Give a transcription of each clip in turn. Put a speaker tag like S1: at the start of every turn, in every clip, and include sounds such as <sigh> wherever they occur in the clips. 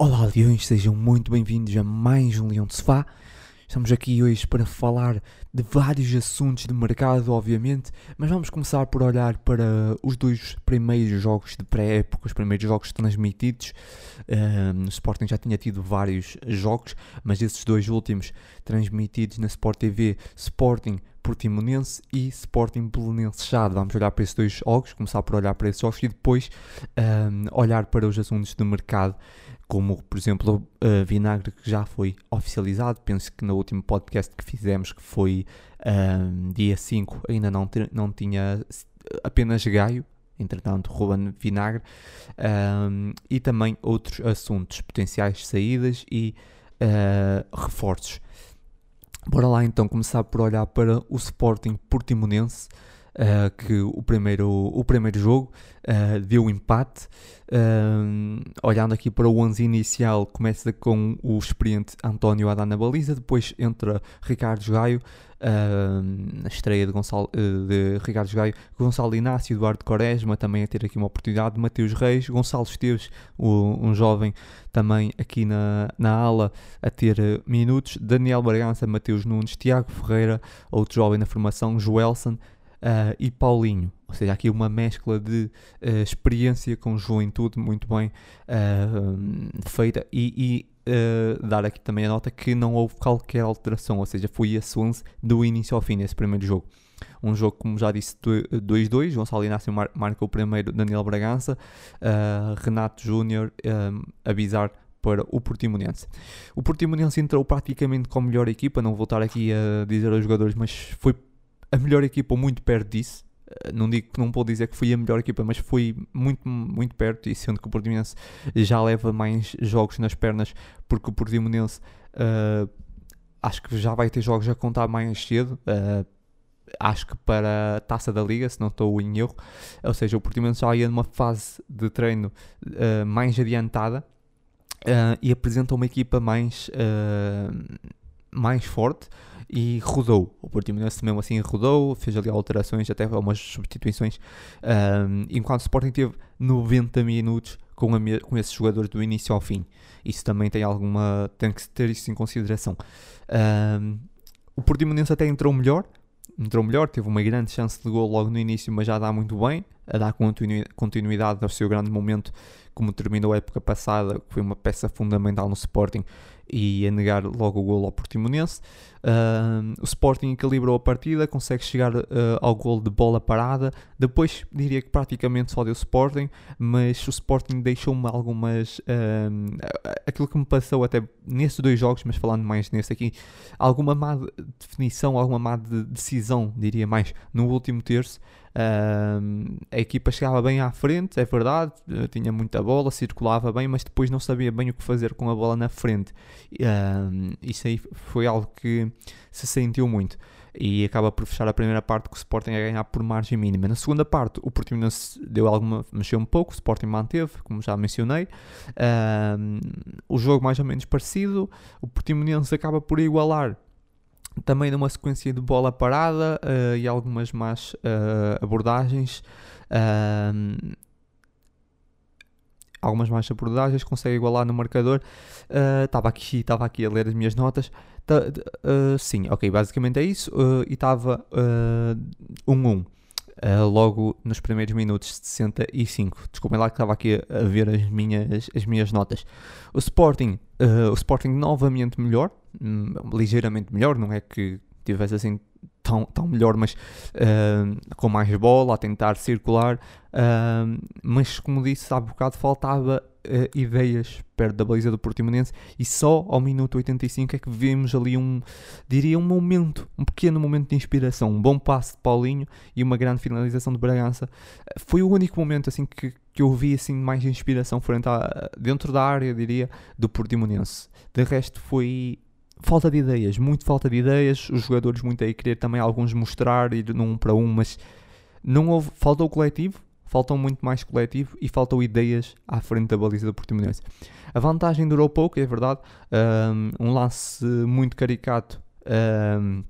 S1: Olá, Leões, sejam muito bem-vindos a mais um Leão de Sofá. Estamos aqui hoje para falar de vários assuntos de mercado, obviamente, mas vamos começar por olhar para os dois primeiros jogos de pré-época, os primeiros jogos transmitidos. Um, o Sporting já tinha tido vários jogos, mas esses dois últimos transmitidos na Sport TV, Sporting Portimonense e Sporting Belenense Chade. Vamos olhar para esses dois jogos, começar por olhar para esses jogos e depois um, olhar para os assuntos de mercado como por exemplo uh, Vinagre que já foi oficializado, penso que no último podcast que fizemos, que foi uh, dia 5, ainda não, não tinha apenas Gaio, entretanto Ruben Vinagre, uh, e também outros assuntos, potenciais saídas e eh, reforços. Bora lá então começar por olhar para o Sporting Portimonense, uh, que o primeiro, o primeiro jogo uh, deu empate. Uh, olhando aqui para o 11 inicial, começa com o experiente António Adá na baliza, depois entra Ricardo Gaio, na estreia de, Gonçalo, de Ricardo Gaio, Gonçalo Inácio, Eduardo Quaresma também a ter aqui uma oportunidade, Mateus Reis, Gonçalo Esteves, o, um jovem também aqui na, na ala a ter minutos, Daniel Bragança, Mateus Nunes, Tiago Ferreira, outro jovem na formação, Joelson, uh, e Paulinho. Ou seja, aqui uma mescla de uh, experiência com juventude muito bem uh, feita e, e dar aqui também a nota que não houve qualquer alteração, ou seja, foi esse 11 do início ao fim nesse primeiro jogo. Um jogo, como já disse, 2-2. Gonçalo Inácio mar marca o primeiro, Daniel Bragança, Renato Júnior avisar para o Portimonense. O Portimonense entrou praticamente com a melhor equipa, não vou aqui a dizer aos jogadores, mas foi a melhor equipa muito perto disso. Eh, não digo que não vou dizer que foi a melhor equipa, mas foi muito, muito perto. E sendo que o Portimonense já leva mais jogos nas pernas, porque o Portimonense uh, acho que já vai ter jogos a contar mais cedo. Uh, acho que para a taça da liga, se não estou em erro. Ou seja, o Portimonense já ia numa fase de treino uh, mais adiantada e apresenta uma equipa mais, mais forte e rodou. O Portimonense mesmo assim rodou, fez ali alterações, até algumas substituições, um, enquanto o Sporting teve 90 minutos com, a, com esses jogadores do início ao fim. Isso também tem alguma. tem que ter isso em consideração. Um, o Portimonense até entrou melhor, entrou melhor, teve uma grande chance de gol logo no início, mas já dá muito bem, a dar continuidade ao seu grande momento, como terminou a época passada, que foi uma peça fundamental no Sporting e a negar logo o gol ao Portimonense. Uh, o Sporting equilibrou a partida, consegue chegar uh, ao gol de bola parada. Depois diria que praticamente só deu Sporting, mas o Sporting deixou-me algumas. Uh, aquilo que me passou até nesses dois jogos, mas falando mais nesse aqui, alguma má definição, alguma má de decisão, diria mais, no último terço. Uh, a equipa chegava bem à frente, é verdade, uh, tinha muita bola, circulava bem, mas depois não sabia bem o que fazer com a bola na frente. Uh, isso aí foi algo que se sentiu muito. E acaba por fechar a primeira parte com o Sporting a ganhar por margem mínima. Na segunda parte, o Portimonense deu alguma, mexeu um pouco, o Sporting manteve, como já mencionei. o jogo mais ou menos parecido, o Portimonense acaba por igualar também numa sequência de bola parada uh, e algumas más uh, abordagens. Uh, algumas más abordagens, consegue igualar no marcador. Estava aqui, estava aqui a ler as minhas notas. sim, ok, basicamente é isso. e estava 1-1. Uh, logo nos primeiros minutos de 65. Desculpem lá que estava aqui a, ver as minhas, as minhas notas. O Sporting, o Sporting novamente melhor, um, ligeiramente melhor, não é que tivesse assim tão, tão melhor, mas uh, com mais bola, a tentar circular. Uh, mas como disse há bocado, faltava uh, ideias perto da baliza do Portimonense e só ao minuto 85 é que vimos ali um, diria um momento, um pequeno momento de inspiração, um bom passe de Paulinho e uma grande finalização de Bragança. Foi o único momento assim que, que eu vi assim mais inspiração frente a, dentro da área, diria, do Portimonense. De resto foi falta de ideias, muito falta de ideias, os jogadores muito aí querer também alguns mostrar, ir num para um, mas não houve, faltou o coletivo, faltou muito mais coletivo e faltou ideias à frente da baliza do Portimonense. A vantagem durou pouco, é verdade, um, um lance muito caricato um,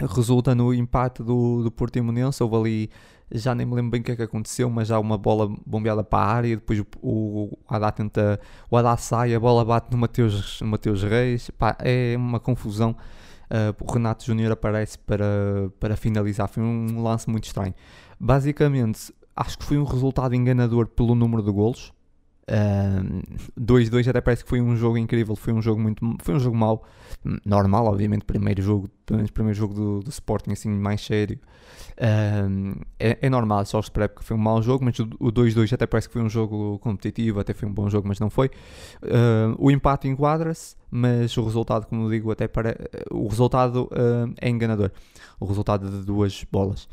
S1: resulta no empate do, do Portimonense, houve ali já nem me lembro bem o que é que aconteceu, mas já uma bola bombeada para a área, depois o, o Haddad tenta, o Haddad sai, a bola bate no Mateus, no Mateus Reis, pá, é uma confusão. Uh, o Renato Júnior aparece para, para finalizar, foi um lance muito estranho. Basicamente, acho que foi um resultado enganador pelo número de golos, 2-2 uh, até parece que foi um jogo incrível, foi um jogo muito, foi um jogo mau, normal, obviamente, primeiro jogo, primeiro jogo do, do Sporting assim mais sério. Uh, é, é, normal, só percebe que foi um mau jogo, mas o 2-2 até parece que foi um jogo competitivo, até foi um bom jogo, mas não foi. Uh, o empate enquadra-se, mas o resultado, como digo, até para o resultado é enganador. O resultado de duas bolas.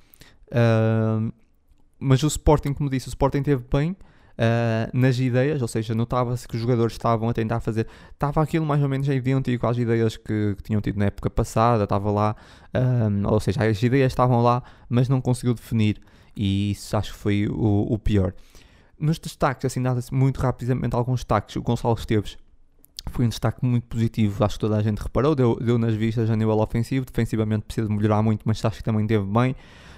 S1: mas o Sporting, como disse, o Sporting teve bem uh, nas ideias, ou seja, notava-se que os jogadores estavam a tentar fazer, estava aquilo mais ou menos idêntico às ideias que, que tinham tido na época passada, estava lá, um, ou seja, as ideias estavam lá, mas não conseguiu definir, e isso acho que foi o, o pior. Nos destaques, assim, nada-se muito rapidamente alguns destaques. O Gonçalo Esteves foi um destaque muito positivo, acho que toda a gente reparou, deu, deu nas vistas a nível ofensivo, defensivamente precisa de melhorar muito, mas acho que também teve bem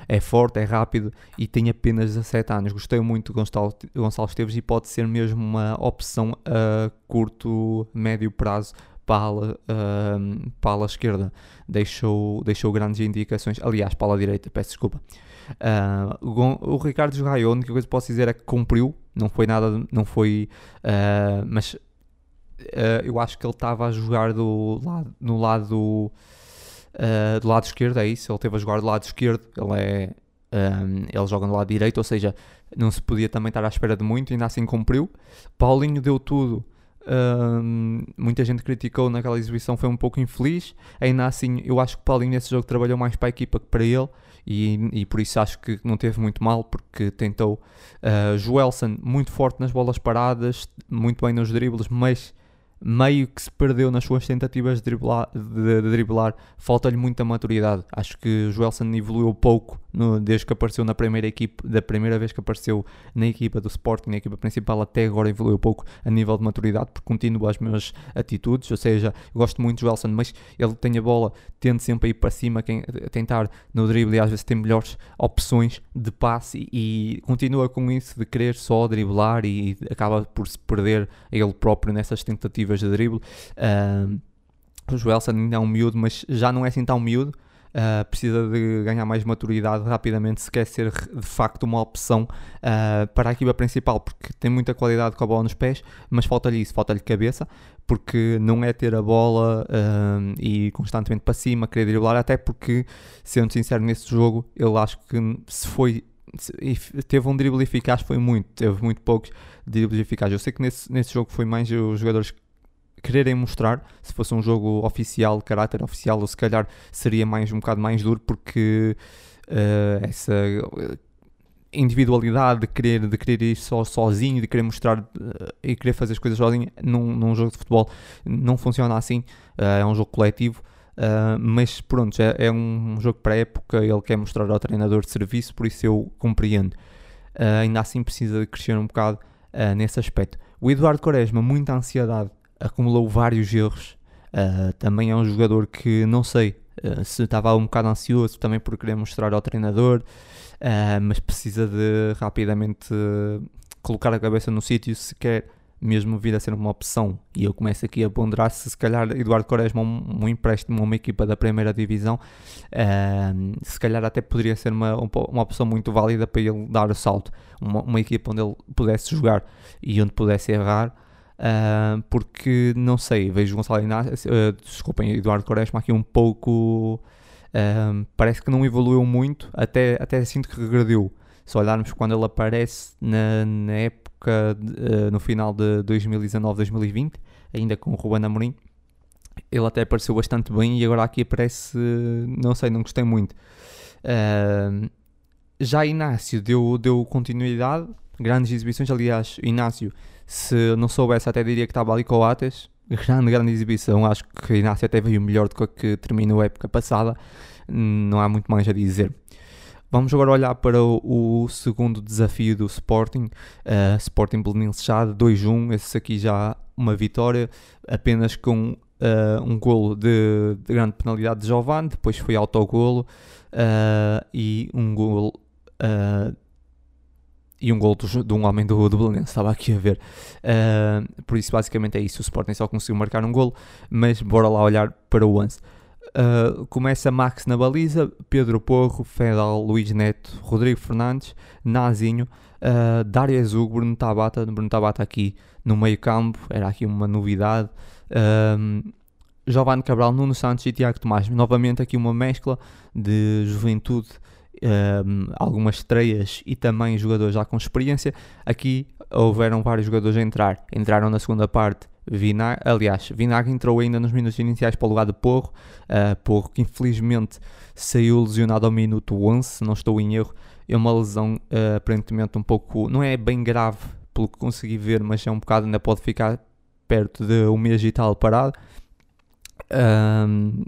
S1: é forte, é rápido e tem apenas 17 anos. Gostei muito de Gonçalo, Gonçalo Esteves e pode ser mesmo uma opção a curto, médio prazo para a ala, uh, para a esquerda. Deixou, deixou grandes indicações. Aliás, para a ala direita, peço desculpa. Uh, o Ricardo Jogai, a única coisa que posso dizer é que cumpriu, não foi nada, não foi, uh, mas uh, eu acho que ele estava a jogar do lado, no lado uh, do lado esquerdo, é isso, ele teve a jogar do lado esquerdo, ele é um, ehm, ele joga no lado direito, ou seja, não se podia também estar à espera de muito, ainda assim cumpriu. Paulinho deu tudo. Um, ehm, muita gente criticou naquela exibição, foi um pouco infeliz. Ainda assim, eu acho que Paulinho nesse jogo trabalhou mais para a equipa que para ele, e, e por isso acho que não teve muito mal, porque tentou. Uh, Joelson, muito forte nas bolas paradas, muito bem nos dribles, mas meio que se perdeu nas suas tentativas de driblar, de, de driblar. falta-lhe muita maturidade. Acho que o Joelson evoluiu pouco no, desde que apareceu na primeira equipe, da primeira vez que apareceu na equipa do Sporting, na equipa principal, até agora evoluiu pouco a nível de maturidade, porque continua as mesmas atitudes, ou seja, gosto muito do Joelson, mas ele tem a bola, tende sempre a ir para cima, quem, a tentar no drible e às vezes tem melhores opções de passe e, e continua com isso de querer só driblar e acaba por se perder ele próprio nessas tentativas de drible. Uh, o Joelson ainda é um miúdo, mas já não é assim tão miúdo. Uh, precisa de ganhar mais maturidade rapidamente se quer ser de facto uma opção uh, para a equipa principal, porque tem muita qualidade com a bola nos pés, mas falta-lhe isso, falta-lhe cabeça, porque não é ter a bola uh, e constantemente para cima, querer driblar, até porque, sendo sincero, nesse jogo, eu acho que se foi teve um drible eficaz, foi muito, teve muito poucos dribles eficazes. Eu sei que nesse, nesse jogo foi mais os jogadores quererem mostrar, se fosse um jogo oficial, caráter oficial, ou se calhar seria mais um bocado mais duro, porque uh, essa individualidade de querer, de querer ir só sozinho, de querer mostrar uh, e querer fazer as coisas sozinho num, num jogo de futebol não funciona assim, uh, é um jogo coletivo. Uh, mas pronto, é, é, um jogo para época, ele quer mostrar ao treinador de serviço, por isso eu compreendo. ainda assim precisa de crescer um bocado nesse aspecto. O Eduardo Quaresma, muita ansiedade acumulou vários erros. Uh, também é um jogador que não sei uh, se estava um bocado ansioso também por querer mostrar ao treinador, uh, mas precisa de rapidamente colocar a cabeça no sítio se quer mesmo vir a ser uma opção. E eu começo aqui a ponderar se se calhar Eduardo Quaresma um, um empréstimo a uma equipa da primeira divisão, se calhar até poderia ser uma, uma opção muito válida para ele dar o salto. Uma, uma equipa onde ele pudesse jogar e onde pudesse errar Uh, porque não sei, vejo Gonçalo Inácio, uh, desculpem, Eduardo Quaresma aqui um pouco. Uh, parece que não evoluiu muito, até, até sinto que regrediu. Se olharmos quando ele aparece na, na época, de, no final de 2019-2020, ainda com o Ruben Amorim, ele até apareceu bastante bem e agora aqui aparece, não sei, não gostei muito. já Inácio deu, deu continuidade, grandes exibições, aliás, Inácio se não soubesse, até diria que estava ali com o Ates. Grande, grande exibição. Acho que Inácio até veio melhor do que a que terminou a época passada. Não há muito mais a dizer. Vamos agora olhar para o, o segundo desafio do Sporting. Uh, Sporting Belenenses já de 2-1. Esse aqui já uma vitória, apenas com uh, um golo de, de, grande penalidade de Giovanni. Depois foi autogolo uh, e um golo Uh, e um gol de um homem do, do Belenense, estava aqui a ver. Uh, por isso, basicamente é isso. O Sporting só conseguiu marcar um gol, mas bora lá olhar para o 11. Uh, começa Max na baliza, Pedro Porro, Fedal, Luís Neto, Rodrigo Fernandes, Nazinho, uh, Dário Azug, Bruno Tabata, Bruno Tabata aqui no meio campo, era aqui uma novidade. Uh, Giovanni Cabral, Nuno Santos e Tiago Tomás. Novamente aqui uma mescla de juventude um, algumas estreias e também jogadores já com experiência. Aqui houveram vários jogadores a entrar. Entraram na segunda parte. Vinag, aliás, Vinagre entrou ainda nos minutos iniciais para o lugar de Porro. Uh, Porro que infelizmente saiu lesionado ao minuto 11, se não estou em erro. É uma lesão uh, aparentemente um pouco. Não é bem grave, pelo que consegui ver, mas é um bocado. Ainda pode ficar perto de um mês e tal parado. Um,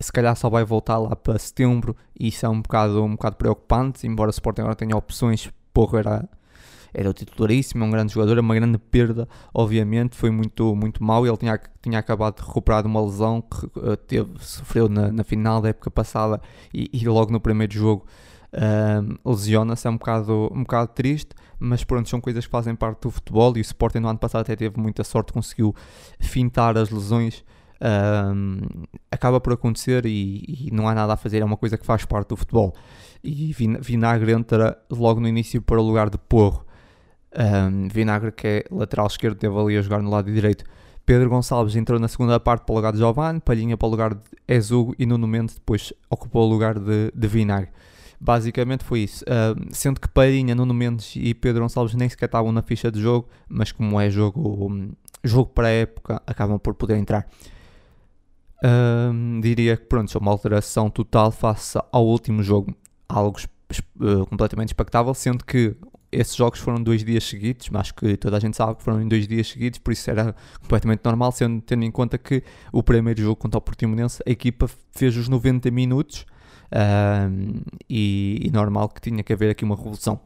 S1: se calhar só vai voltar lá para setembro e isso é um bocado, um bocado preocupante, embora o Sporting agora tenha opções, porra, era, era o titularíssimo, é um grande jogador, é uma grande perda, obviamente, foi muito, muito mau, ele tinha, tinha acabado de recuperar de uma lesão que uh, teve, sofreu na, na final da época passada e, e logo no primeiro jogo uh, lesiona-se, é um bocado, um bocado triste, mas pronto, são coisas que fazem parte do futebol e o Sporting no ano passado até teve muita sorte, conseguiu fintar as lesões um, acaba por acontecer e, e, não há nada a fazer, é uma coisa que faz parte do futebol. E Vinagre entra logo no início para o lugar de Porro. Um, Vinagre, que é lateral esquerdo, teve ali a jogar no lado direito. Pedro Gonçalves entrou na segunda parte para o lugar de Giovanni, Palhinha para o lugar de Ezugo e Nuno Mendes depois ocupou o lugar de, de Vinagre. Basicamente foi isso. Sendo que Palhinha, Nuno Mendes e Pedro Gonçalves nem sequer estavam na ficha de jogo, mas como é jogo, jogo para a época, acabam por poder entrar diria que pronto, uma alteração total face ao último jogo, algo uh, completamente expectável, sendo que esses jogos foram dois dias seguidos, mas que toda a gente sabe que foram em dois dias seguidos, por isso era completamente normal, sendo, tendo em conta que o primeiro jogo contra o Portimonense, a equipa fez os 90 minutos e, e, normal que tinha que haver aqui uma revolução.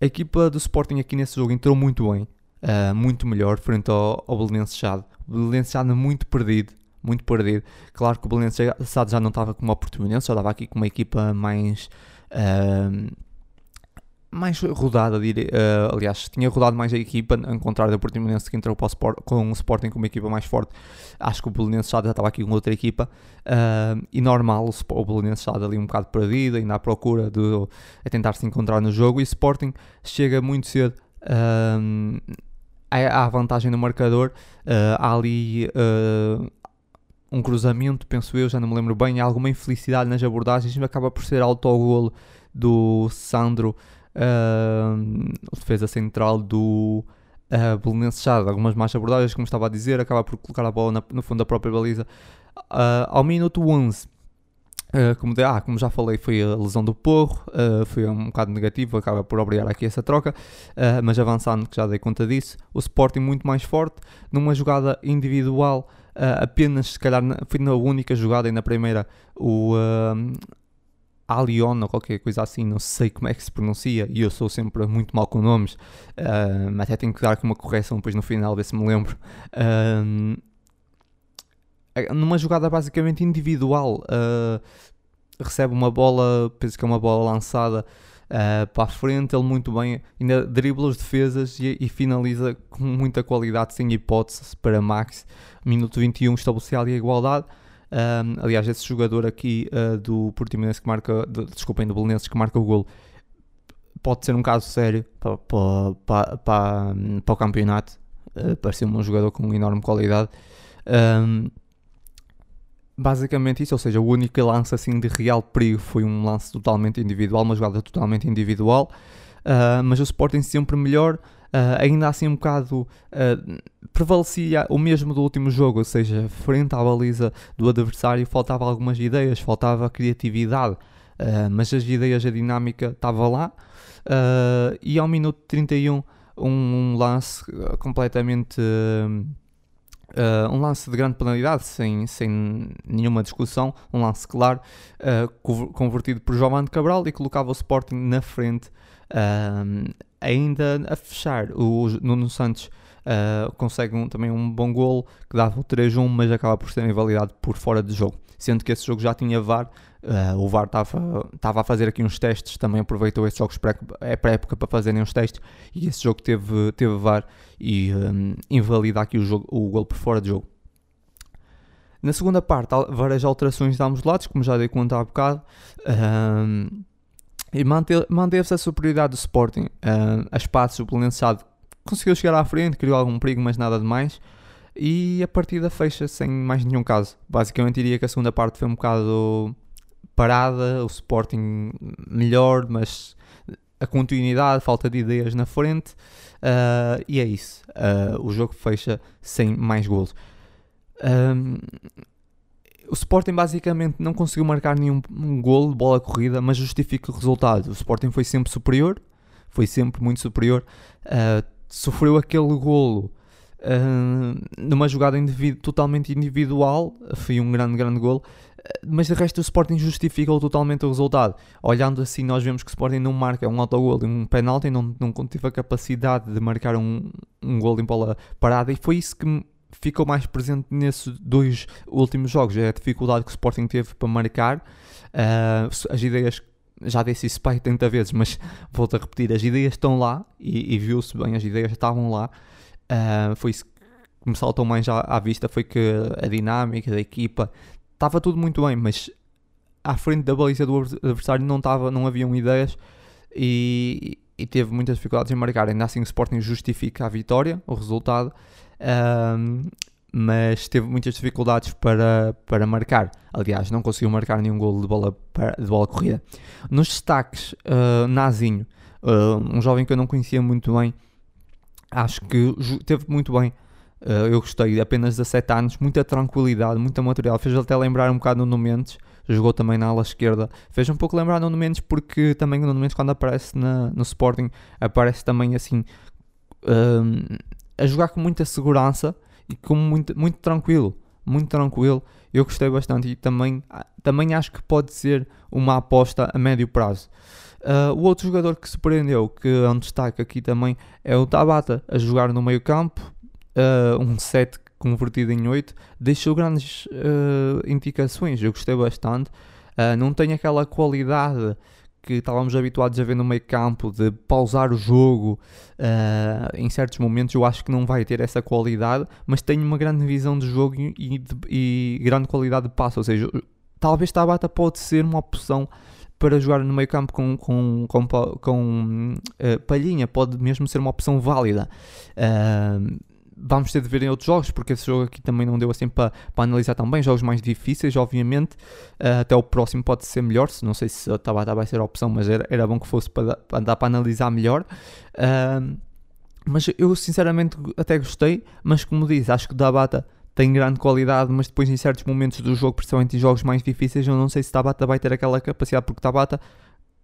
S1: A equipa do Sporting aqui nesse jogo entrou muito bem, uh, muito melhor frente ao, ao Belenenses Chade. O Belenenses Chade muito perdido, muito perdido. Claro que o Belenenses já não estava como o Portimonense, já estava aqui com uma equipa mais. Uh, mais rodada, diria, uh, aliás, tinha rodado mais a equipa, ao contrário do Portimonense que entrou para o Sport, com o Sporting com uma equipa mais forte. Acho que o Belenenses já estava aqui com outra equipa uh, e normal, o, o Belenenses está ali um bocado perdido, ainda à procura de a tentar se encontrar no jogo e o Sporting chega muito cedo. Uh, há vantagem no marcador, uh, há ali uh, um cruzamento, penso eu, já não me lembro bem, alguma infelicidade nas abordagens, mas acaba por ser autogolo do Sandro, uh, defesa central do uh, Belenenses algumas más abordagens, como estava a dizer, acaba por colocar a bola na, no fundo da própria baliza. Uh, ao minuto 11, Uh, como, de, ah, como já falei, foi a lesão do Porro, uh, foi um bocado negativo, acaba por obrigar aqui essa troca, mas avançando, que já dei conta disso, o Sporting muito mais forte, numa jogada individual, apenas se calhar na, foi na única jogada e na primeira, o uh, Alion ou qualquer coisa assim, não sei como é que se pronuncia, e eu sou sempre muito mal com nomes, uh, até tenho que dar aqui uma correção depois no final, ver se me lembro. Uh, numa jogada basicamente individual, uh, recebe uma bola, penso que é uma bola lançada uh, para a frente, ele muito bem, ainda dribla os defesas e, e, finaliza com muita qualidade, sem hipótese para Max. Minuto 21 estabelecer ali a igualdade. Um, aliás, esse jogador aqui uh, do Portimonense que marca, de, desculpem, do Belenenses que marca o gol, pode ser um caso sério para, para, para, para, o campeonato. Uh, Pareceu-me um jogador com enorme qualidade. Um, basicamente isso, ou seja, o único lance assim de real perigo foi um lance totalmente individual, uma jogada totalmente individual, uh, mas o Sporting sempre melhor, uh, ainda assim um bocado uh, prevalecia o mesmo do último jogo, ou seja, frente à baliza do adversário faltava algumas ideias, faltava criatividade, mas as ideias, a dinâmica estava lá, e ao minuto 31 um, um lance completamente Uh, um lance de grande penalidade, sem, sem nenhuma discussão, um lance claro, uh, convertido por Giovanni Cabral e colocava o Sporting na frente, uh, ainda a fechar. O Nuno Santos uh, consegue um, também um bom golo que dava o 3-1, mas acaba por ser invalidado por fora de jogo. Sendo que esse jogo já tinha VAR, uh, o VAR estava a fazer aqui uns testes, também aproveitou esses jogos pré-época para fazerem uns testes e esse jogo teve, teve VAR e um, invalida aqui o, jogo, o golo por fora de jogo. Na segunda parte, várias alterações de ambos lados, como já dei conta há bocado. Um, e manteve-se a superioridade do Sporting. Uh, a o Belençado conseguiu chegar à frente, criou algum perigo, mas nada demais. E a partida fecha sem mais nenhum caso. Basicamente diria que a segunda parte foi um bocado parada, o Sporting melhor, mas a continuidade, falta de ideias na frente. Uh, e é isso. Uh, o jogo fecha sem mais golos. Um, o Sporting basicamente não conseguiu marcar nenhum um golo de bola corrida, mas justifica o resultado. O Sporting foi sempre superior, foi sempre muito superior. Uh, sofreu aquele golo uh, numa jogada individu totalmente individual, foi um grande, grande golo. Uh, mas de resto o Sporting justifica totalmente o resultado. Olhando assim, nós vemos que o Sporting não marca um autogol e um penalti, não, não teve a capacidade de marcar um, um golo em bola parada, e foi isso que ficou mais presente nesses dois últimos jogos. É a dificuldade que o Sporting teve para marcar. Uh, as ideias, já disse isso pai 80 vezes, mas <laughs> volto a repetir: as ideias estão lá e, e viu-se bem, as ideias estavam lá. Uh, foi isso que me saltou mais à, à vista: foi que a dinâmica da equipa estava tudo muito bem, mas à frente da baliza do adversário não, estava, não haviam ideias e, e teve muitas dificuldades em marcar. Ainda assim, o Sporting justifica a vitória, o resultado um, mas teve muitas dificuldades para, para marcar. Aliás, não conseguiu marcar nenhum gol de bola, de bola corrida. Nos destaques, uh, Nazinho, uh, um jovem que eu não conhecia muito bem, acho que teve muito bem. Uh, eu gostei, apenas 17 anos, muita tranquilidade, muita material. Fez até lembrar um bocado no Mendes, jogou também na ala esquerda. Fez um pouco lembrar no Mendes, porque também o Nuno Mendes, quando aparece na, no Sporting, aparece também assim a jogar com muita segurança e com muito, muito tranquilo, muito tranquilo. Eu gostei bastante e também, também acho que pode ser uma aposta a médio prazo. Uh, o outro jogador que surpreendeu, que é um destaque aqui também, é o Tabata, a jogar no meio campo, uh, um set convertido em 8, deixou grandes uh, indicações, eu gostei bastante. não tem aquela qualidade que estávamos habituados a ver no meio campo, de pausar o jogo uh, em certos momentos, eu acho que não vai ter essa qualidade, mas tem uma grande visão de jogo e, e, grande qualidade de passo, ou seja, talvez Tabata pode ser uma opção para jogar no meio campo com, com, com, com uh, Palhinha, pode mesmo ser uma opção válida. Uh, vamos ter de ver em outros jogos, porque esse jogo aqui também não deu assim para, para analisar tão bem. Jogos mais difíceis, obviamente. Uh, até o próximo pode ser melhor. Não sei se a Tabata vai ser a opção, mas era, era bom que fosse para, para dar para analisar melhor. Uh, mas eu sinceramente até gostei. Mas como disse, acho que o Tabata tem grande qualidade, mas depois em certos momentos do jogo, principalmente em jogos mais difíceis, eu não sei se Tabata vai ter aquela capacidade, porque Tabata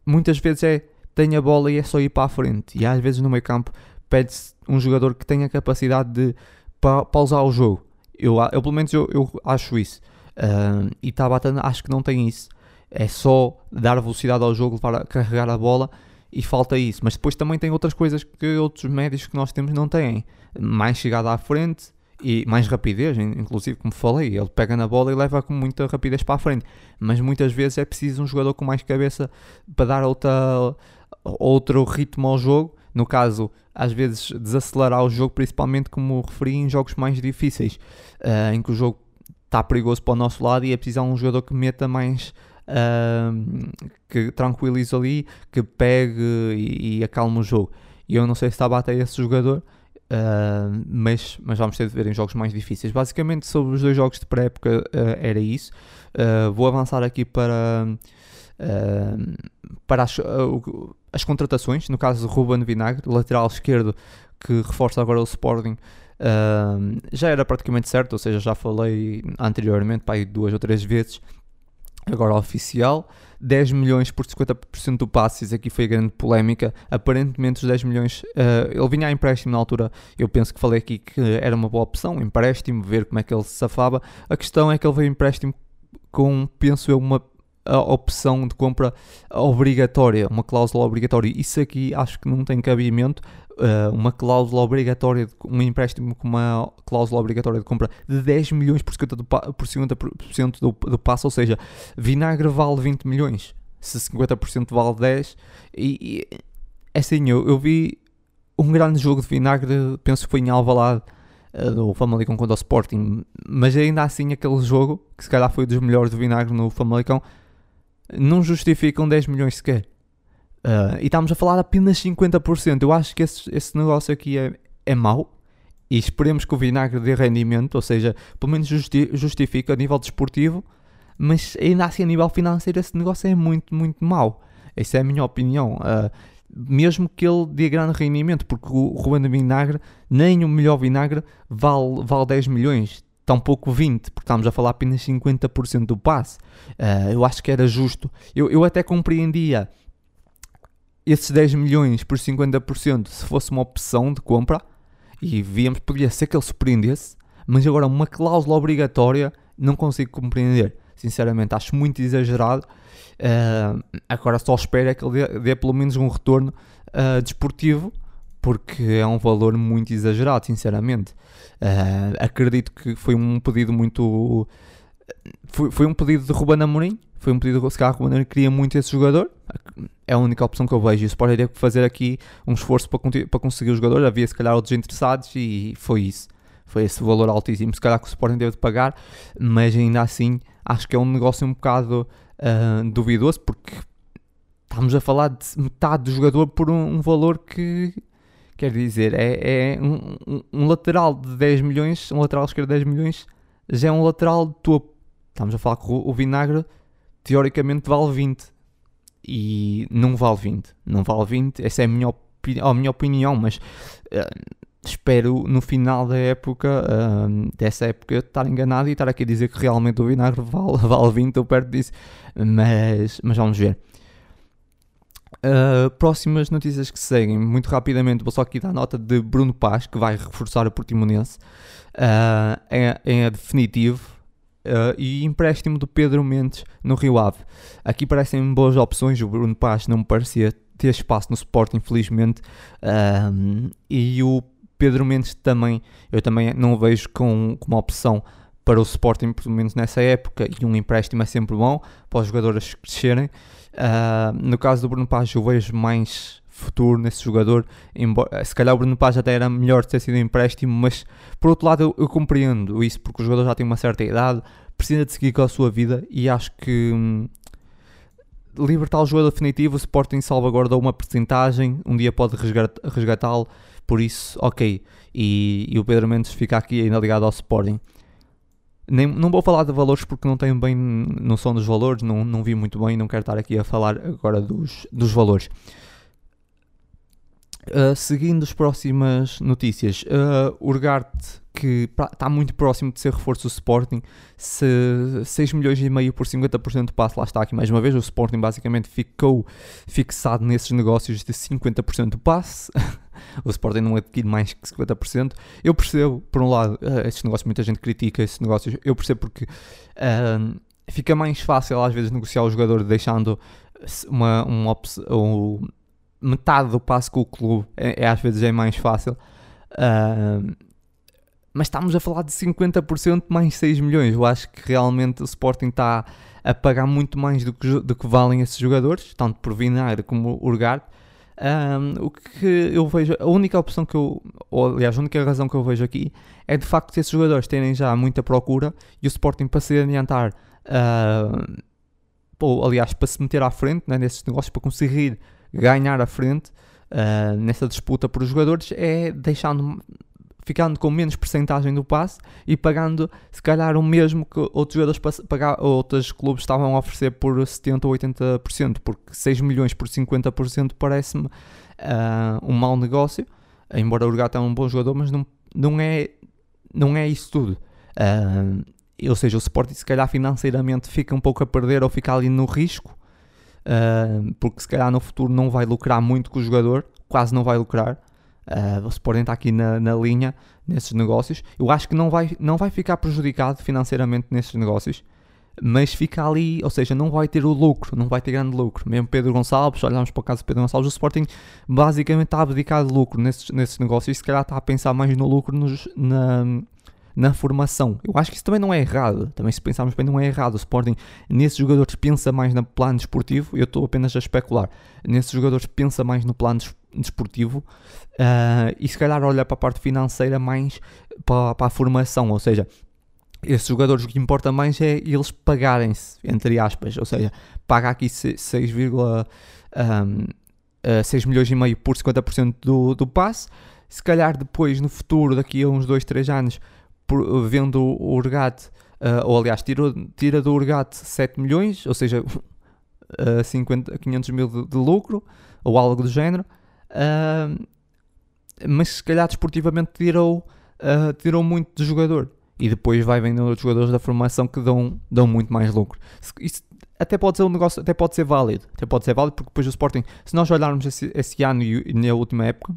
S1: muitas vezes é tem a bola e é só ir para a frente. E às vezes no meio campo pede-se um jogador que tenha capacidade de pa pausar o jogo. Eu, eu pelo menos eu, eu acho isso. Uh, e Tabata acho que não tem isso. É só dar velocidade ao jogo, levar carregar a bola e falta isso. Mas depois também tem outras coisas que outros médios que nós temos não têm. Mais chegada à frente e mais rapidez, inclusive como falei, ele pega na bola e leva com muita rapidez para a frente. Mas muitas vezes é preciso um jogador com mais cabeça para dar outra, outro ritmo ao jogo no caso, às vezes desacelerar o jogo, principalmente como referi em jogos mais difíceis, uh, em que o jogo está perigoso para o nosso lado e é preciso um jogador que meta mais. Uh, que tranquilize ali, que pegue e, e acalme o jogo. E eu não sei se está a bater esse jogador, uh, mas, mas vamos ter de ver em jogos mais difíceis. Basicamente, sobre os dois jogos de pré-época, uh, era isso. vou avançar aqui para para as, uh, as, contratações, no caso de Ruben Vinagre, lateral esquerdo, que reforça agora o Sporting, já era praticamente certo, ou seja, já falei anteriormente, para duas ou três vezes, agora oficial. 10 milhões por 50% do passes, aqui foi a grande polémica. Aparentemente, os 10 milhões, uh, ele vinha a empréstimo na altura. Eu penso que falei aqui que era uma boa opção, empréstimo, ver como é que ele se safava. A questão é que ele veio empréstimo com, penso eu, uma a opção de compra obrigatória, uma cláusula obrigatória. Isso aqui acho que não tem cabimento. Uh, uma cláusula obrigatória, de, um empréstimo com uma cláusula obrigatória de compra de 10 milhões por 50%, do, por 50 do, do passo, ou seja, vinagre vale 20 milhões, se 50% vale 10. E, e é assim, eu, eu vi um grande jogo de vinagre, penso que foi em Alvalade, uh, do Famalicão contra o Sporting, mas ainda assim aquele jogo, que se calhar foi dos melhores do vinagre no Famalicão, não justificam 10 milhões sequer. Uh, e estamos a falar apenas 50%. Eu acho que esse, esse negócio aqui é, é mau. E esperemos que o vinagre dê rendimento, ou seja, pelo menos justi justifica a nível desportivo, mas ainda assim a nível financeiro esse negócio é muito, muito mau. Essa é a minha opinião. Uh, mesmo que ele dê grande rendimento, porque o Ruben Vinagre, nem o melhor vinagre, vale, vale 10 milhões, tampouco 20, porque estamos a falar apenas 50% do passe. Uh, eu acho que era justo. Eu, eu até compreendia esses 10 milhões por 50% se fosse uma opção de compra e víamos, poderia ser que ele surpreendesse, mas agora uma cláusula obrigatória não consigo compreender. Sinceramente, acho muito exagerado. Uh, agora só espero é que ele dê, dê pelo menos um retorno uh, desportivo, porque é um valor muito exagerado, sinceramente. Uh, acredito que foi um pedido muito. Foi, foi um pedido de Ruben Amorim, foi um pedido se calhar Ruben queria muito esse jogador é a única opção que eu vejo. E o Sporting teve que fazer aqui um esforço para, para conseguir o jogador. Havia se calhar outros interessados e foi isso. Foi esse valor altíssimo. Se calhar que o Sporting teve pagar, mas ainda assim acho que é um negócio um bocado uh, duvidoso porque estamos a falar de metade do jogador por um, um valor que quer dizer é, é um, um, um, lateral de 10 milhões, um lateral esquerdo de 10 milhões já é um lateral de topo. Estamos a falar que o, o Vinagre teoricamente vale 20 e não vale 20. Não vale 20, essa é a minha, opini a minha opinião, mas uh, espero no final da época, uh, dessa época, estar enganado e estar aqui a dizer que realmente o vinagre vale, <laughs> vale 20, estou perto disso, mas, mas vamos ver. Uh, próximas notícias que seguem, muito rapidamente, vou só aqui dar nota de Bruno Paz, que vai reforçar o Portimonense. Uh, é, é definitivo, uh, e empréstimo do Pedro Mendes no Rio Ave. Aqui parecem boas opções, o Bruno Paz não me parecia ter espaço no Sporting, infelizmente, uh, e o Pedro Mendes também, eu também não o vejo com, com uma opção para o Sporting, pelo menos nessa época, e um empréstimo é sempre bom para os jogadores crescerem. Uh, no caso do Bruno Paz, eu vejo mais futuro nesse jogador. Embora, se calhar o Bruno Paz até era melhor ter sido empréstimo, mas por outro lado eu, eu, compreendo isso, porque o jogador já tem uma certa idade, precisa de seguir com a sua vida e acho que hum, libertar o jogador definitivo, o Sporting salvaguardou uma porcentagem, um dia pode resgatá-lo, por isso, ok. E, e, o Pedro Mendes fica aqui ainda ligado ao Sporting. Nem, não vou falar de valores porque não tenho bem noção dos valores, não, não vi muito bem, não quero estar aqui a falar agora dos, dos valores. Uh, seguindo as próximas notícias, uh, Urgarte, que está muito próximo de ser reforço do Sporting, se 6 milhões e meio por 50% do passe, lá está aqui mais uma vez, o Sporting basicamente ficou fixado nesses negócios de 50% do passe, <laughs> o Sporting não adquire mais que 50%, eu percebo, por um lado, uh, estes negócios, muita gente critica esses negócios, eu percebo porque uh, fica mais fácil às vezes negociar o jogador deixando uma, uma metade do passo com o clube é, é às vezes é mais fácil. Uh, mas estamos a falar de 50% mais 6 milhões. Eu acho que realmente o Sporting está a pagar muito mais do que, do que valem esses jogadores, tanto por Vinagre como Urgard. Um, o que eu vejo, a única opção que eu, ou aliás, a única razão que eu vejo aqui é de facto esses jogadores terem já muita procura e o Sporting para se adiantar, uh, ou aliás, para se meter à frente né, nesses negócios, para conseguir ganhar a frente uh, nessa disputa por jogadores é deixando ficando com menos percentagem do passe e pagando se calhar o mesmo que outros jogadores pagar, outros clubes estavam a oferecer por 70 ou 80%, porque 6 milhões por 50% parece-me uh, um mau negócio, embora o Urgata é um bom jogador, mas não, não, é, não é isso tudo. Uh, ou seja, o Sporting se calhar financeiramente fica um pouco a perder ou fica ali no risco, uh, porque se calhar no futuro não vai lucrar muito com o jogador, quase não vai lucrar. Uh, o Sporting está aqui na, na, linha nesses negócios. Eu acho que não vai, não vai ficar prejudicado financeiramente nesses negócios. mas fica ali, ou seja, não vai ter o lucro, não vai ter grande lucro. Mesmo Pedro Gonçalves, olhamos para o caso de Pedro Gonçalves, o Sporting basicamente está abdicado de lucro nesses, nesses negócios e se calhar está a pensar mais no lucro nos, na, na formação. Eu acho que isso também não é errado. Também, se pensarmos bem, não é errado. O Sporting, nesses jogadores, pensa mais no plano desportivo. Eu estou apenas a especular. Nesses jogadores, pensa mais no plano desportivo uh, e, se calhar, olha para a parte financeira mais para, para a formação. Ou seja, esses jogadores o que importa mais é eles pagarem-se, entre aspas, ou seja, paga aqui 6, um, 6 milhões e meio por 50% do, do passe, se calhar depois no futuro, daqui a uns 2, 3 anos, por, vendo o Urgat, uh, ou aliás, tira, tira do Urgat 7 milhões, ou seja, uh, 50, 500 mil de, de, lucro, ou algo do género, uh, mas se calhar desportivamente tirou, uh, tirou muito do jogador. E depois vai vendo outros jogadores da formação que dão, dão muito mais lucro. Isso até pode ser um negócio, até pode ser válido, até pode ser válido porque depois o Sporting, se nós olharmos esse, esse ano e, e na última época,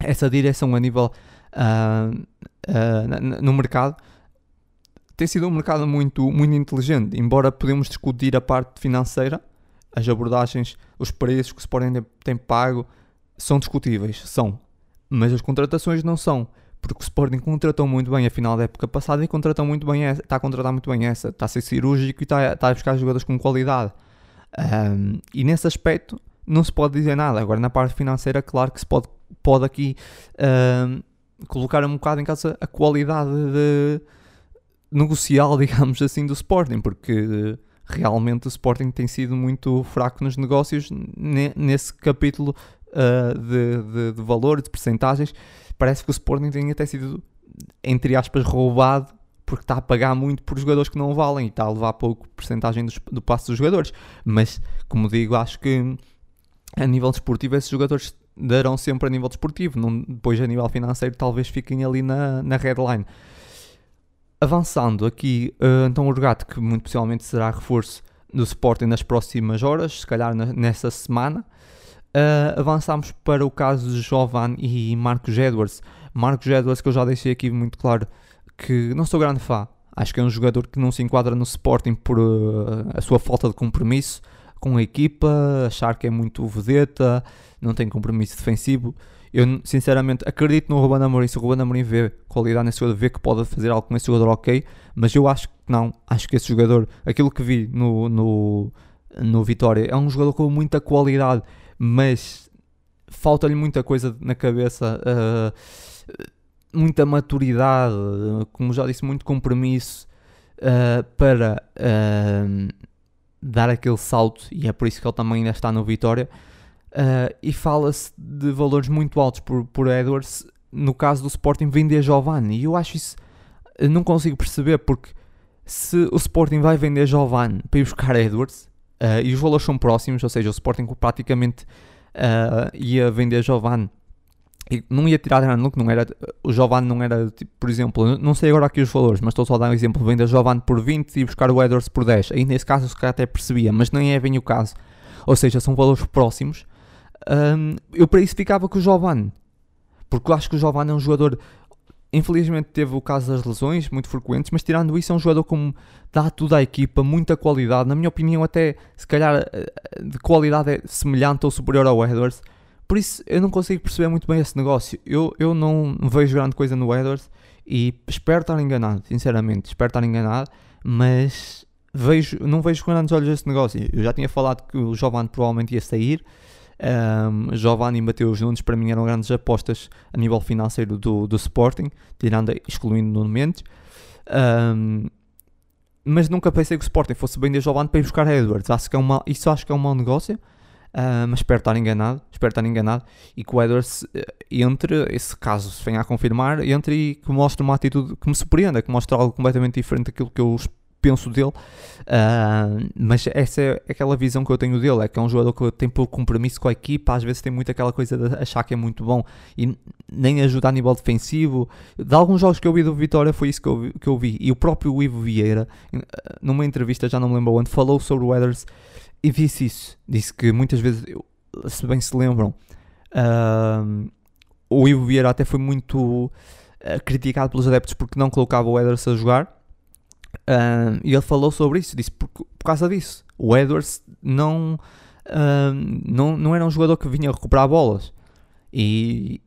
S1: essa direção a nível uh, no mercado tem sido um mercado muito, muito inteligente, embora podemos discutir a parte financeira, as abordagens, os preços que o Sporting tem pago são discutíveis, são, mas as contratações não são porque o Sporting contratou muito bem a final da época passada e contratou muito bem essa, está a contratar muito bem essa, está a ser cirúrgico e está, está a buscar jogadores com qualidade. Um, e nesse aspecto não se pode dizer nada. Agora na parte financeira, claro que se pode, pode aqui um, colocar um bocado em casa a qualidade de, negocial, <laughs> digamos assim, do Sporting, porque realmente o Sporting tem sido muito fraco nos negócios nesse capítulo uh, de, de, de valor, de percentagens parece que o Sporting tem até sido, entre aspas, roubado porque está a pagar muito por jogadores que não valem e está a levar pouco porcentagem do, do passo dos jogadores. Mas, como digo, acho que a nível desportivo esses jogadores darão sempre a nível desportivo, não, depois a nível financeiro talvez fiquem ali na, na headline. Avançando aqui, uh, então o Regato, que muito possivelmente será reforço do Sporting nas próximas horas, se calhar na, nessa semana. Uh, avançamos para o caso de Jovan e Marcos Edwards. Marcos Edwards, que eu já deixei aqui muito claro que não sou grande fã. Acho que é um jogador que não se enquadra no Sporting por uh, a sua falta de compromisso com a equipa, achar que é muito vedeta, não tem compromisso defensivo. Eu, sinceramente, acredito no Ruben Amorim. Se o Ruben Amorim vê qualidade nesse jogador, vê que pode fazer algo com esse jogador, ok. Mas eu acho que não. Acho que esse jogador, aquilo que vi no, no, no Vitória, é um jogador com muita qualidade mas falta-lhe muita coisa na cabeça, uh, muita maturidade, como já disse, muito compromisso uh, para uh, dar aquele salto, e é por isso que ele também ainda está no Vitória. e fala-se de valores muito altos por, por Edwards, no caso do Sporting vender Giovanni, e eu acho isso, eu não consigo perceber porque se o Sporting vai vender Giovanni para ir buscar Edwards, Uh, e os valores são próximos, ou seja, o Sporting praticamente uh, ia vender Giovanni e não ia tirar lucro, não era, o Giovanni não era, tipo, por exemplo, não sei agora aqui os valores, mas estou só a dar um exemplo, vender Giovanni por 20 e buscar o Edwards por 10, aí nesse caso se calhar até percebia, mas nem é bem o caso, ou seja, são valores próximos, um, eu para isso ficava com o Giovanni, porque eu acho que o Giovanni é um jogador Infelizmente teve o caso das lesões, muito frequentes, mas tirando isso é um jogador como dá tudo à equipa, muita qualidade, na minha opinião até se calhar eh, de qualidade é semelhante ou superior ao Edwards. Por isso eu não consigo perceber muito bem esse negócio. Eu, eu não vejo grande coisa no Edwards e espero estar enganado, sinceramente, espero estar enganado, mas vejo, não vejo com grandes olhos esse negócio. Eu já tinha falado que o Giovanni provavelmente ia sair, um, Giovanni e Mateus Nunes para mim eram grandes apostas a nível financeiro do, do Sporting, tirando, excluindo Nuno Mendes. Um, mas nunca pensei que o Sporting fosse bem de Giovanni para ir buscar Edwards. Acho que é uma, isso acho que é um mau negócio. Uh, mas espero estar enganado, espero estar enganado e que o Edwards eh, entre, esse caso se venha a confirmar, entre e que mostre uma atitude que me surpreenda, que mostre algo completamente diferente daquilo que eu penso dele, uh, mas essa é aquela visão que eu tenho dele, é que é um jogador que tem pouco compromisso com a equipa, às vezes tem muito aquela coisa de achar que é muito bom e nem ajuda a nível defensivo. De alguns jogos que eu vi do Vitória foi isso que eu, vi, que eu vi, e o próprio Ivo Vieira, numa entrevista, já não me lembro onde, falou sobre o Weathers e disse isso, disse que muitas vezes, se bem se lembram, uh, o Ivo Vieira até foi muito uh, criticado pelos adeptos porque não colocava o Weathers a jogar, Uh, e ele falou sobre isso, disse por, por causa disso. O Edwards não, uh, não, não era um jogador que vinha recuperar bolas. E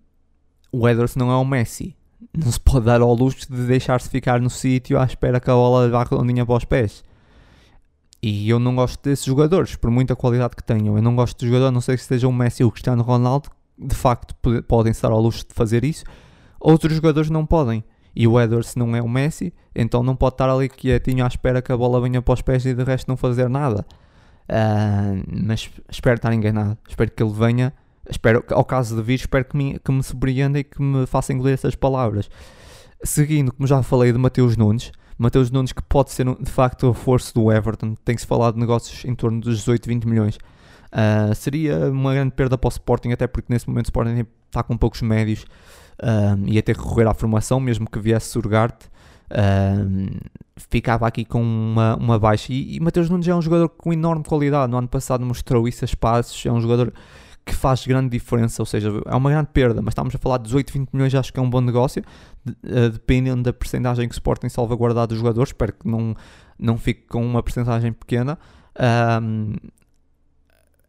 S1: o Edwards não é o Messi. Não se pode dar ao luxo de deixar-se ficar no sítio à espera que a bola vá redondinha para os pés. E eu não gosto desses jogadores, por muita qualidade que tenham. Eu não gosto de jogador, não sei se seja o Messi ou o Cristiano Ronaldo, de facto podem estar ao luxo de fazer isso. Outros jogadores não podem. E o Edwards não é o Messi, então não pode estar ali quietinho à espera que a bola venha para os pés e de resto não fazer nada. Uh, mas espero estar enganado. Espero que ele venha. Espero, ao caso de vir, espero que me, que me surpreenda e que me faça engolir essas palavras. Seguindo, como já falei, de Mateus Nunes. Mateus Nunes, que pode ser de facto a força do Everton, tem-se falado de negócios em torno dos 18, 20 milhões. Uh, seria uma grande perda para o Sporting, até porque nesse momento o Sporting está com poucos médios um, ia ter que recorrer à formação, mesmo que viesse Surgarte. Um, ficava aqui com uma, uma baixa. E, e Mateus Nunes é um jogador com enorme qualidade. No ano passado mostrou isso a espaços. É um jogador que faz grande diferença, ou seja, é uma grande perda, mas estamos a falar de 18, 20 milhões, acho que é um bom negócio, uh, dependendo da percentagem que o Sporting salvaguardar dos jogadores, espero que não, não fique com uma percentagem pequena. Um,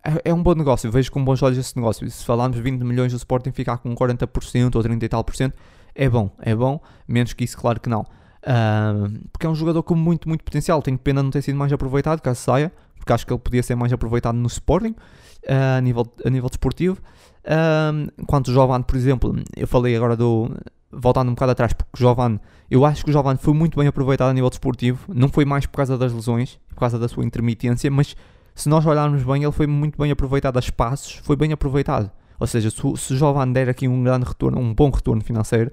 S1: é, é um bom negócio, vejo com bons olhos esse negócio. Se falarmos 20 milhões do Sporting ficar com 40% ou 30 e tal por cento, é bom, é bom, menos que isso, claro que não. Uh, porque é um jogador com muito, muito potencial. Tenho pena não ter sido mais aproveitado, caso saia, porque acho que ele podia ser mais aproveitado no Sporting, a, nível, a nível desportivo. Enquanto o Jovan, por exemplo, eu falei agora do. Voltando um bocado atrás, porque o Jovan, eu acho que o Jovan foi muito bem aproveitado a nível desportivo. Não foi mais por causa das lesões, por causa da sua intermitência, mas se nós olharmos bem, ele foi muito bem aproveitado a espaços, foi bem aproveitado. Ou seja, se, se o Jovan der aqui um grande retorno, um bom retorno financeiro,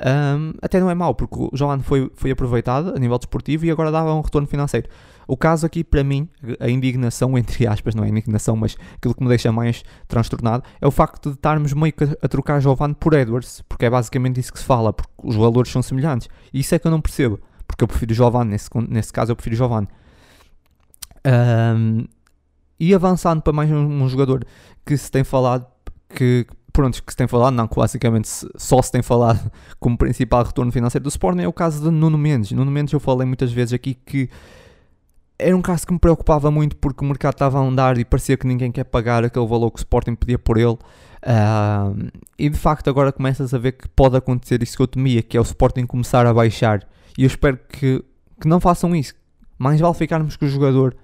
S1: um, até não é mau, porque o Jovan foi, foi aproveitado a nível desportivo e agora dava um retorno financeiro. O caso aqui, para mim, a indignação, entre aspas, não é indignação, mas aquilo que me deixa mais transtornado, é o facto de estarmos meio que a trocar Jovan por Edwards, porque é basicamente isso que se fala, porque os valores são semelhantes. E isso é que eu não percebo, porque eu prefiro Jovan, nesse, nesse caso eu prefiro Jovan. Um, e avançando para mais um, um, jogador que se tem falado, que pronto, que se tem falado, não, basicamente só se tem falado <laughs> como principal retorno financeiro do Sporting, é o caso de Nuno Mendes. Nuno Mendes eu falei muitas vezes aqui que era um caso que me preocupava muito porque o mercado estava a andar e parecia que ninguém quer pagar aquele valor que o Sporting pedia por ele. Uh, e de facto agora começas a ver que pode acontecer isso que eu temia, que é o Sporting começar a baixar. E eu espero que, que não façam isso. Mais vale ficarmos com o jogador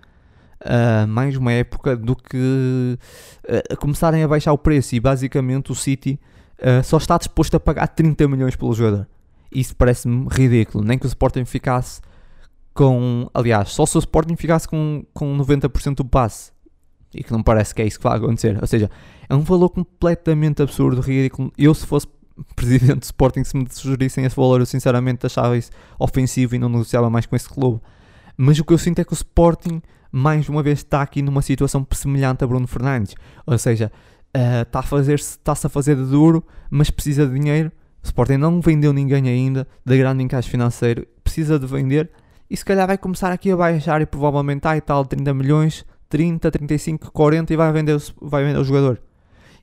S1: uh, mais uma época do que uh, começarem a baixar o preço e basicamente o City uh, só está disposto a pagar 30 milhões pelo jogador. Isso parece-me ridículo, nem que o Sporting ficasse com, aliás, só se o Sporting ficasse com, com 90% do passe e que não parece que é isso que vai acontecer. Ou seja, é um valor completamente absurdo, ridículo. Eu, se fosse presidente do Sporting, se me sugerissem esse valor, eu sinceramente achava isso ofensivo e não negociava mais com esse clube. Mas o que eu sinto é que o Sporting mais uma vez está aqui numa situação semelhante a Bruno Fernandes. Ou seja, está uh, a fazer está-se a fazer de duro, mas precisa de dinheiro. O Sporting não vendeu ninguém ainda, de grande encaixe financeiro, precisa de vender e se calhar vai começar aqui a baixar e provavelmente há e tal 30 milhões, 30, 35, 40 e vai vender, vai vender o jogador.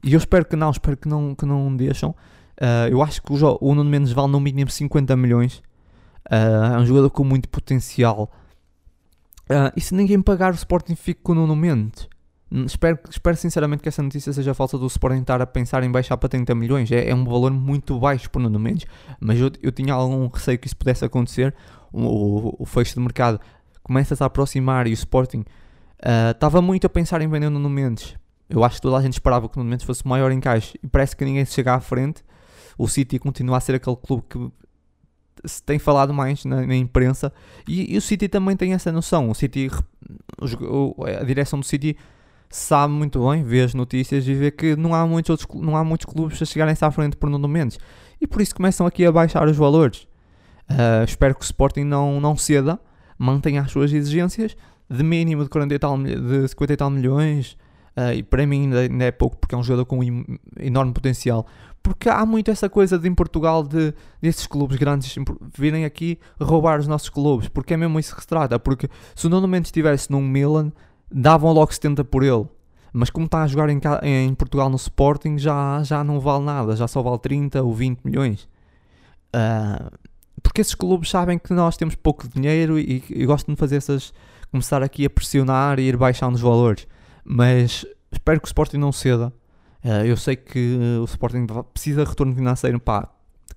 S1: E eu espero que não, espero que não, que não deixam. Uh, eu acho que o, o Nuno Mendes vale no mínimo 50 milhões. Uh, é um jogador com muito potencial. Uh, e se ninguém pagar, o Sporting fica com o Nuno Mendes. Hum, espero, espero sinceramente que essa notícia seja falsa do Sporting estar a pensar em baixar para 30 milhões. É, é um valor muito baixo por Nuno Mendes. Mas eu, eu tinha algum receio que isso pudesse acontecer. O, o, fecho de mercado começa-se a aproximar e o Sporting ah, estava uh, muito a pensar em vender o Nuno Mendes. Eu acho que toda a gente esperava que o Nuno Mendes fosse maior encaixe. E parece que ninguém se chega à frente. O City continua a ser aquele clube que se tem falado mais na, na imprensa e, e, o City também tem essa noção. O City, o, a direção do City sabe muito bem, vê as notícias e vê que não há muitos, outros, não há muitos clubes a chegarem-se à frente por Nuno Mendes e por isso começam aqui a baixar os valores. Uh, espero que o Sporting não, não ceda, mantenha as suas exigências de mínimo de, 40 e tal, de 50 e tal milhões. Uh, e para mim ainda, ainda, é pouco porque é um jogador com um enorme potencial porque há muito essa coisa de em Portugal de desses clubes grandes virem aqui roubar os nossos clubes, porque é mesmo isso que se trata. Porque se o Nuno Mendes estivesse num Milan, davam logo 70 por ele. Mas como está a jogar em, em, Portugal no Sporting, já, já não vale nada, já só vale 30 ou 20 milhões. Uh, porque esses clubes sabem que nós temos pouco dinheiro e, e gostam de fazer essas. começar aqui a pressionar e ir baixando os valores. Mas espero que o Sporting não ceda. Uh, eu sei que uh, o Sporting precisa de retorno financeiro, pá,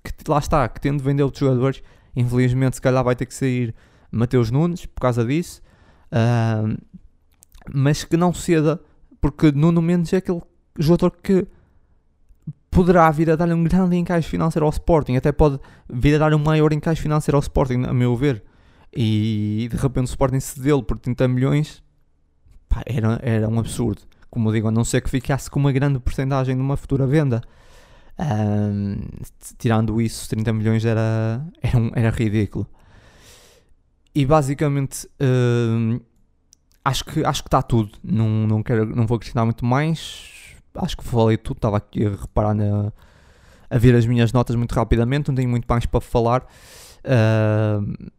S1: que lá está, que tendo de vender outros jogadores, infelizmente se calhar vai ter que sair Mateus Nunes por causa disso, mas que não ceda, porque Nuno Mendes é aquele jogador que poderá vir a dar um grande encaixe financeiro ao Sporting, até pode vir a dar um maior encaixe financeiro ao Sporting, a meu ver. E de repente o Sporting cedê-lo por 30 milhões pá, era, era um absurdo. Como digo, a não ser que ficasse com uma grande porcentagem numa futura venda. Um, tirando isso, 30 milhões era, era, um, era ridículo. E basicamente um, acho que acho que está tudo. Não, não, quero, não vou acrescentar muito mais acho que falei tudo, estava aqui a reparar na, a ver as minhas notas muito rapidamente, não tenho muito mais para falar. Uh,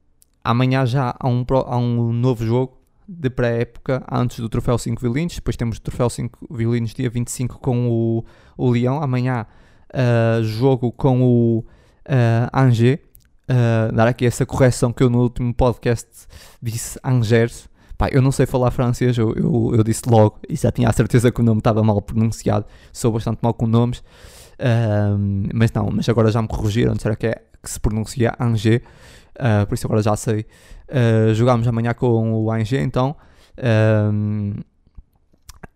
S1: amanhã já há um, há um novo jogo de pré-época antes do Troféu 5 Violinos, depois temos o Troféu 5 Violinos dia 25 com o, o Leão, amanhã uh, jogo com o uh, Angers, uh, dar aqui essa correção que eu no último podcast disse Angers, Pá, eu não sei falar francês, eu, eu, eu, disse logo e já tinha a certeza que o nome estava mal pronunciado. Sou bastante mal com nomes, mas não, mas agora já me corrigiram. Será que é que se pronuncia Angers? Uh, por isso agora já sei. Uh, jogámos amanhã com o Angers, então,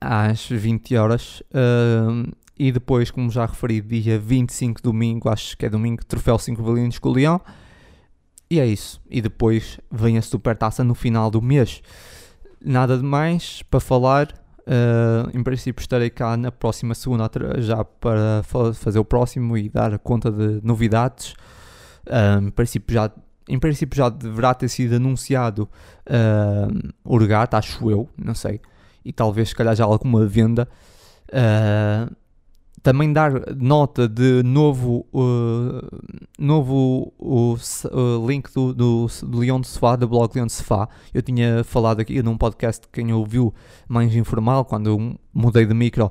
S1: às 20 horas. e depois, como já referi, dia 25 domingo, acho que é domingo, troféu 5 Valientes com o Leão. E é isso. E depois vem a supertaça no final do mês. Nada de mais para falar. Uh, em princípio estarei cá na próxima segunda já para fazer o próximo e dar conta de novidades. Uh, em, princípio já, em princípio já deverá ter sido anunciado uh, o regata, acho eu, não sei. E talvez se calhar já alguma venda. Uh, também dar nota de novo, uh, novo uh, uh, link do, do, do Leão de Sofá, do blog Leão de Sofá. Eu tinha falado aqui num podcast, quem ouviu mais informal, quando eu mudei de micro,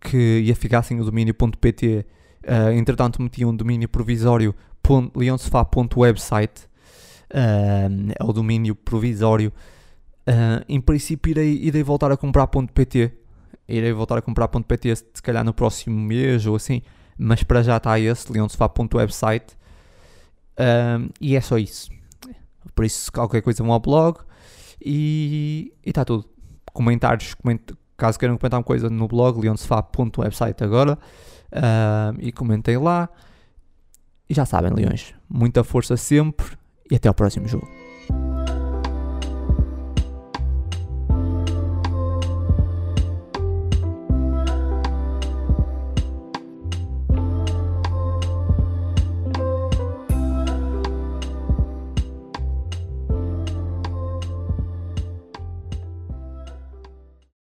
S1: que ia ficar sem o domínio.pt. Uh, entretanto, meti um domínio provisório leonsofá.website. É o domínio provisório. Em princípio, irei, irei voltar a comprar .pt irei voltar a comprar .pt se calhar no próximo mês ou assim, mas para já está esse, leonsofá.website um, e é só isso. Por isso, qualquer coisa vão ao blog e está tudo. Comentários, coment caso queiram comentar uma coisa no blog, leonsofá.website agora um, e comentem lá. E já sabem, leões, muita força sempre e até ao próximo jogo.